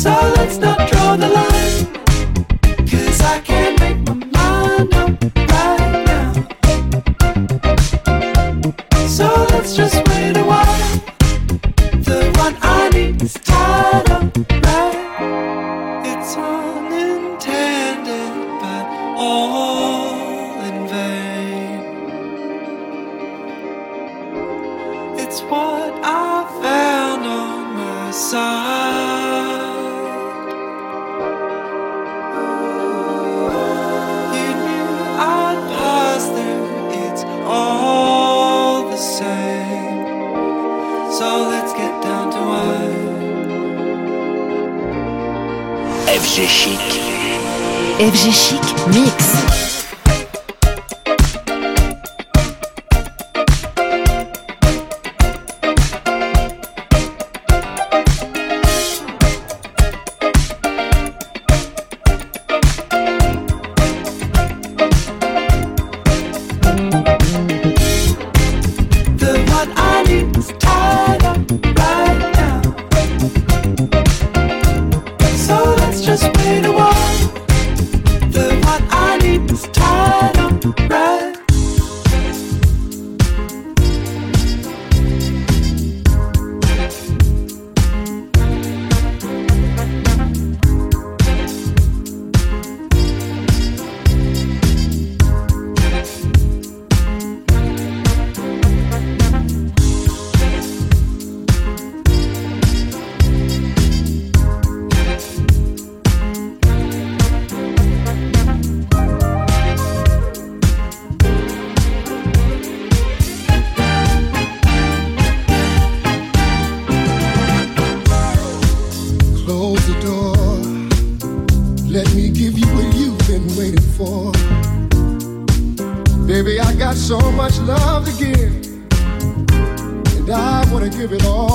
So let's not draw the line. Cause I can't make my mind up. give it all.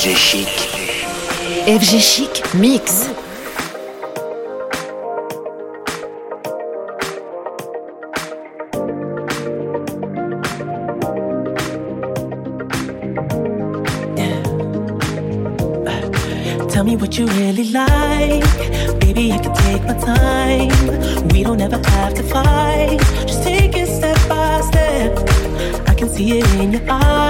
FG Chic Mix. Tell me what you really like. Baby, I can take my time. We don't ever have to fight. Just take it step by step. I can see it in your eyes.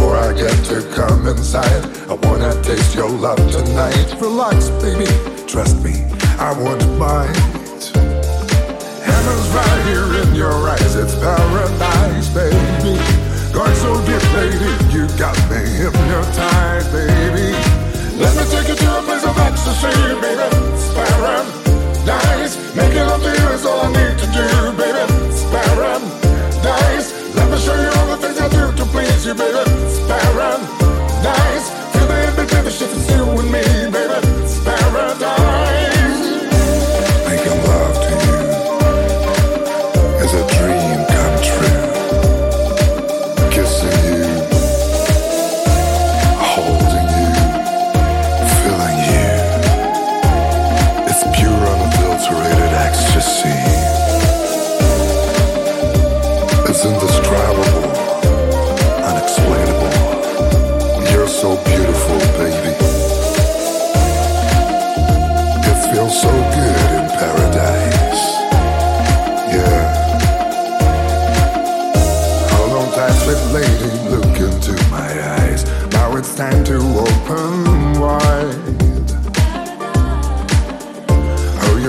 before I get to come inside. I wanna taste your love tonight. Relax, baby, trust me, I won't mind. Heaven's right here in your eyes, it's paradise, baby. Going so deep, baby, you got me hypnotized, baby. Let me take you to a place of ecstasy, baby. It's paradise. Making love to you is all I need to do, baby. It's paradise. Let me show you you. It's paradise. Feel the image of the shift it's you and me, baby. It's paradise.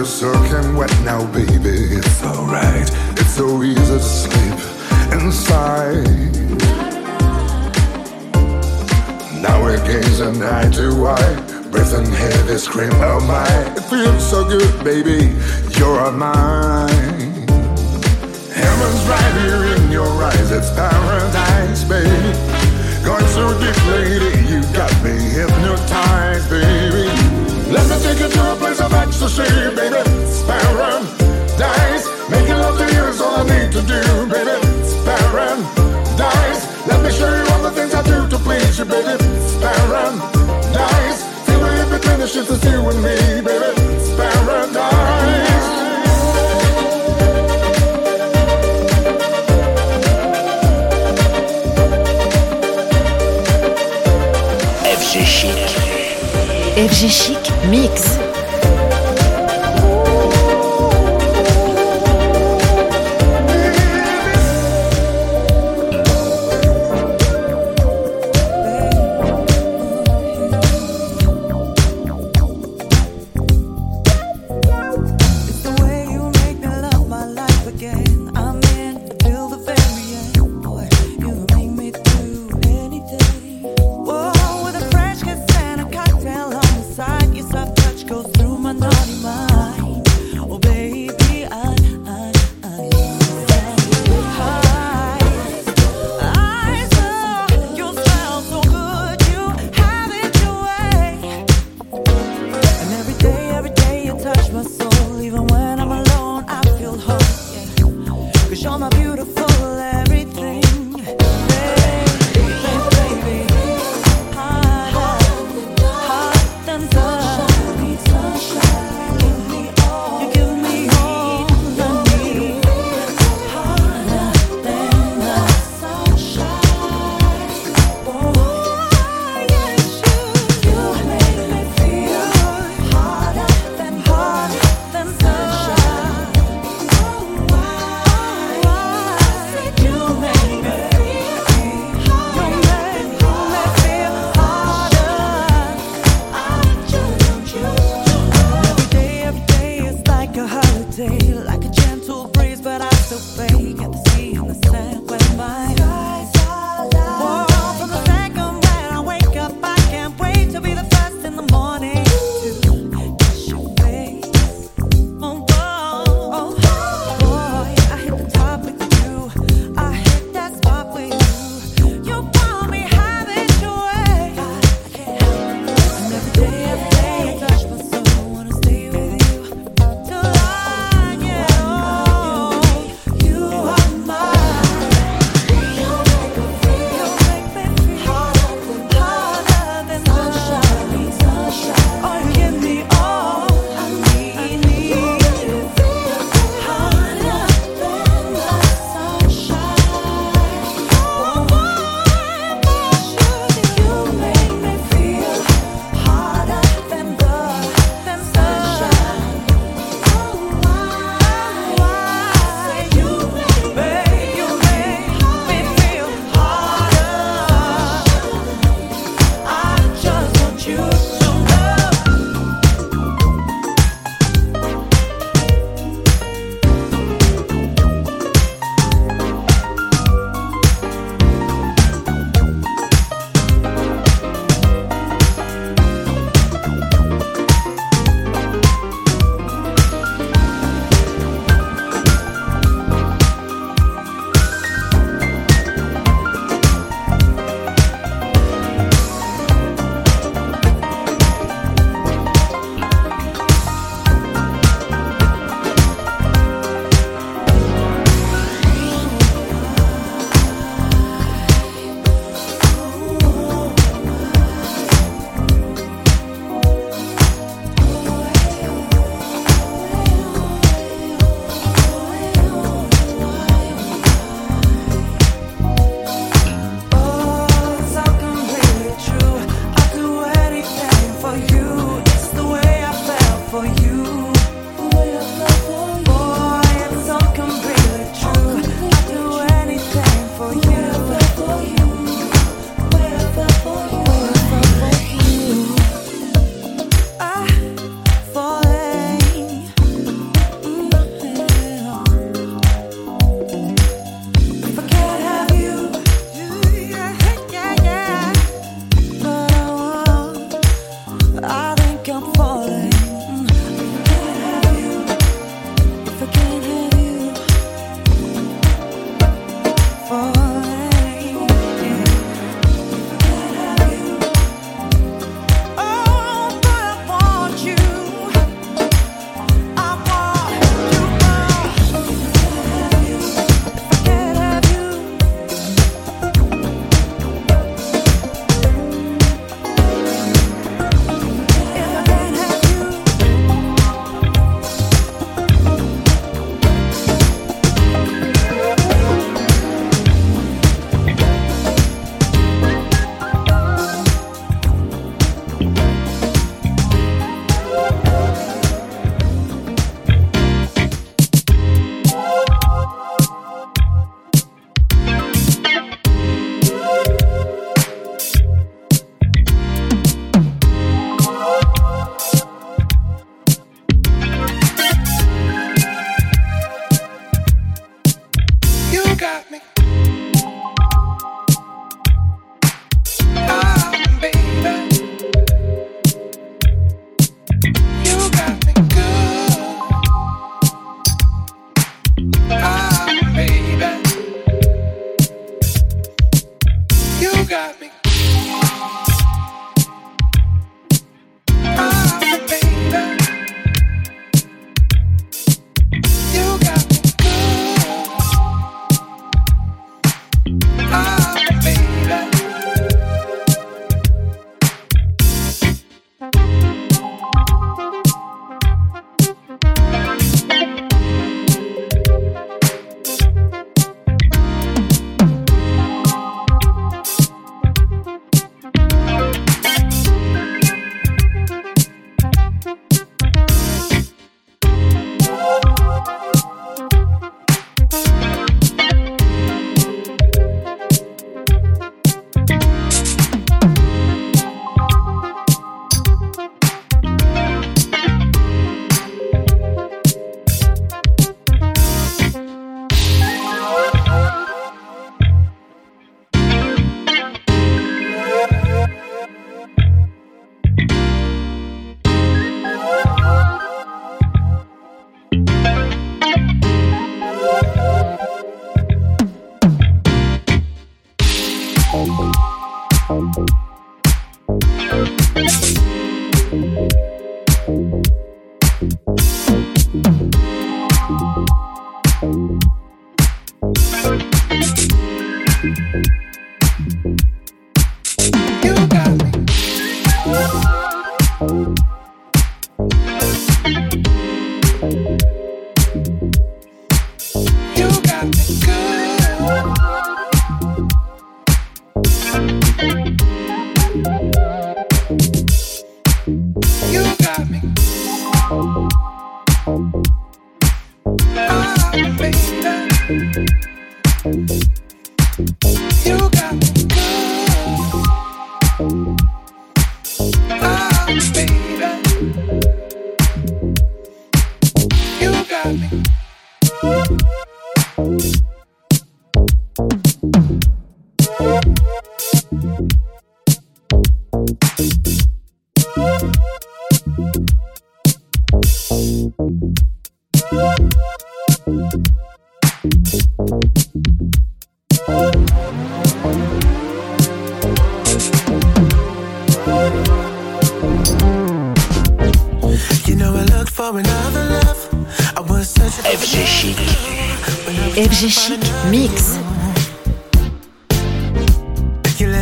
you're soaking wet now, baby. It's alright, it's so easy to sleep inside. Now we're gazing eye to eye, breathing heavy, scream, oh my. It feels so good, baby, you're mine. Heaven's right here in your eyes, it's paradise, baby. Going so deep, lady, you got me hypnotized, baby. Let me take you to a place of ecstasy, baby. Paradise. Making love to you is all I need to do, baby. Paradise. Let me show you all the things I do to please you, baby. Paradise. Feel it between the sheets, it's you and me, baby. Paradise. FG Chic. FG Chic goes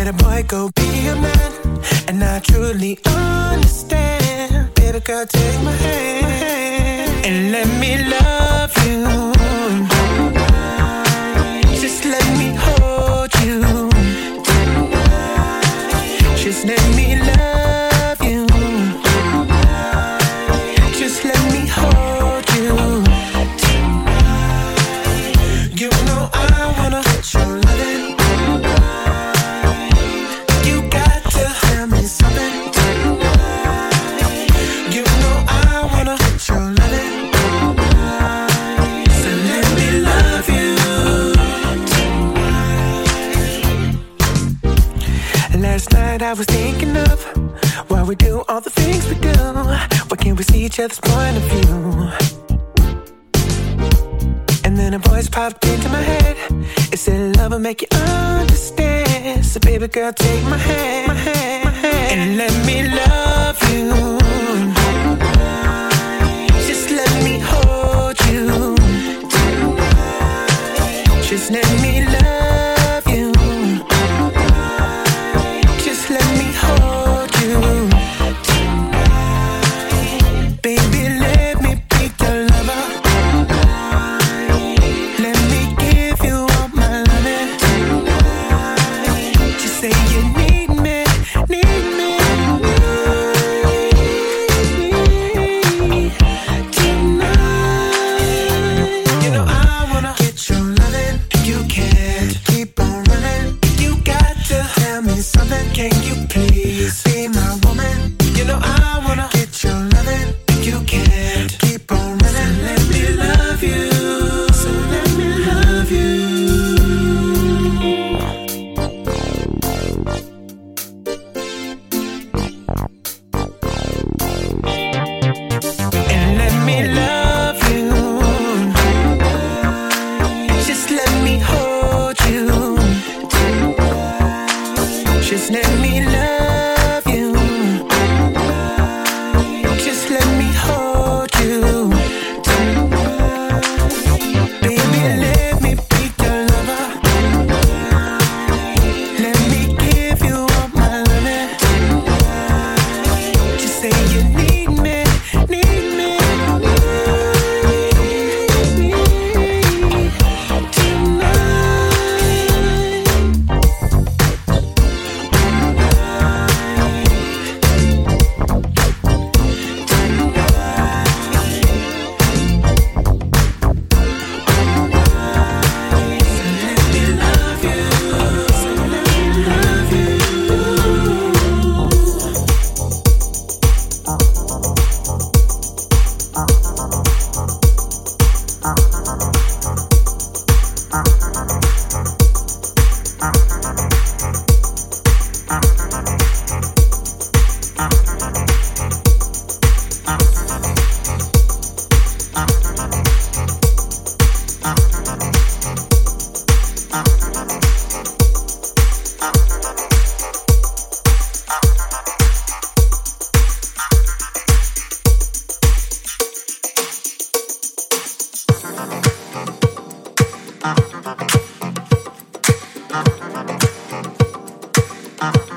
a boy go be a man, and I truly understand. Baby girl, take my hand and let me love you. Just let me hold you. Just let me love. each other's point of view. And then a voice popped into my head. It said, Love will make you understand. So, baby girl, take my hand. My hand. Uh.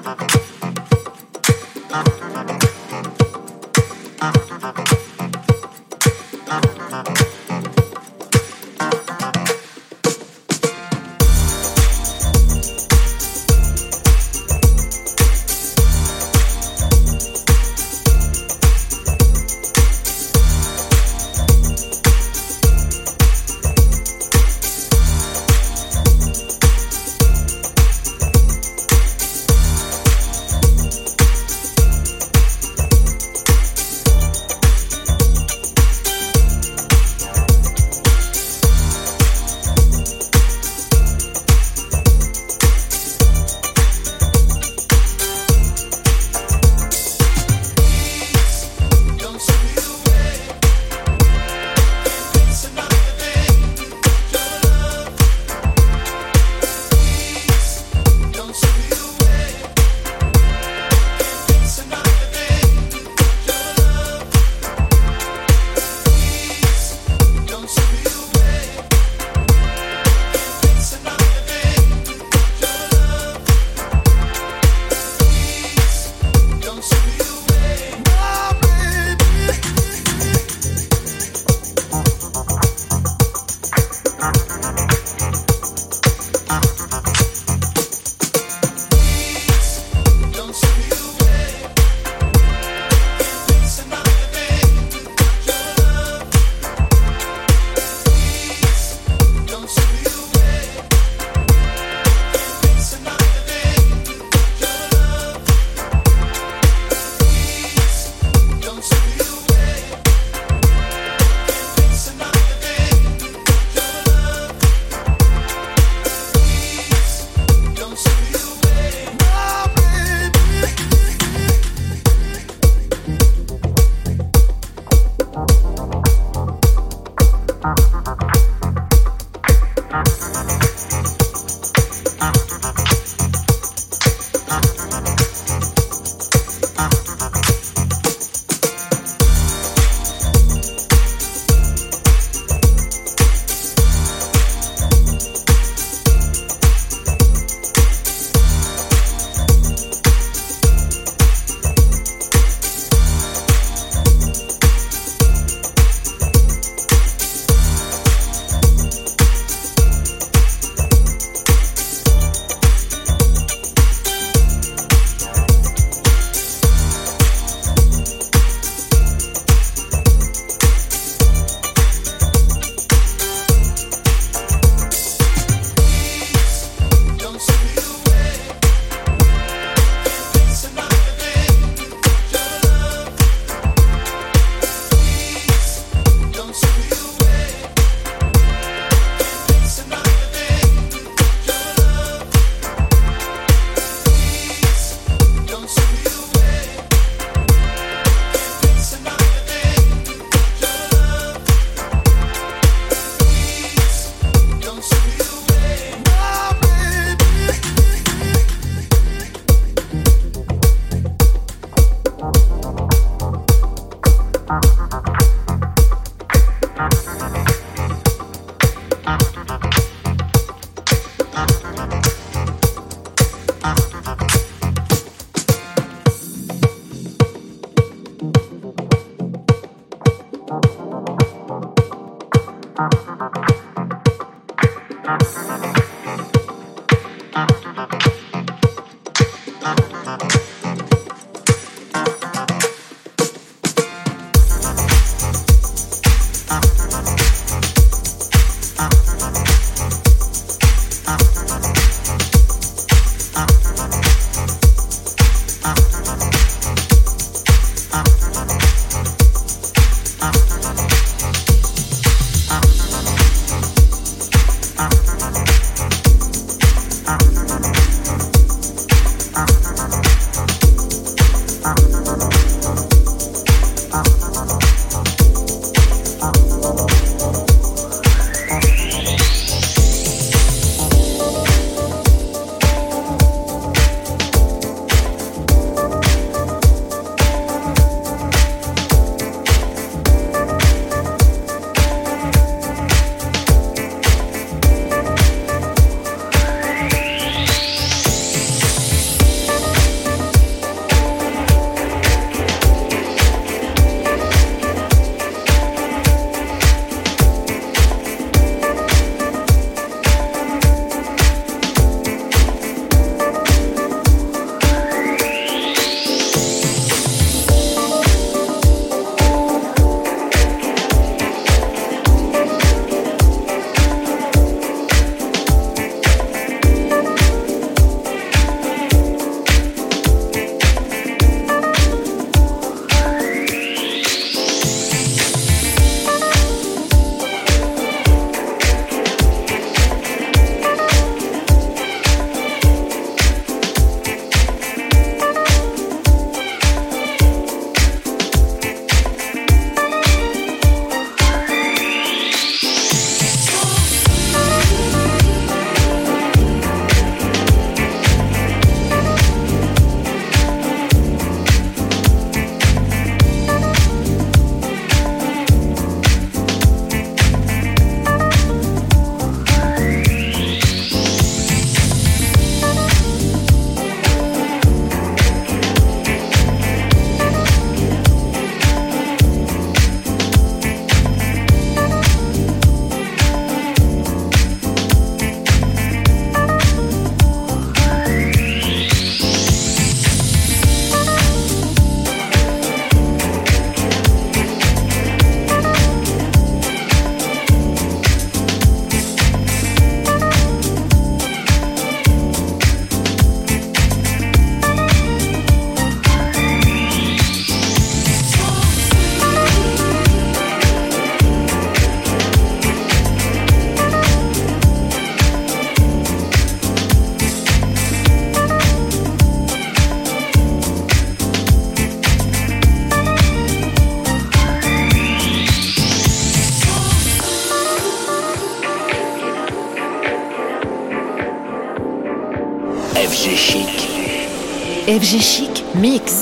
Chic Mix.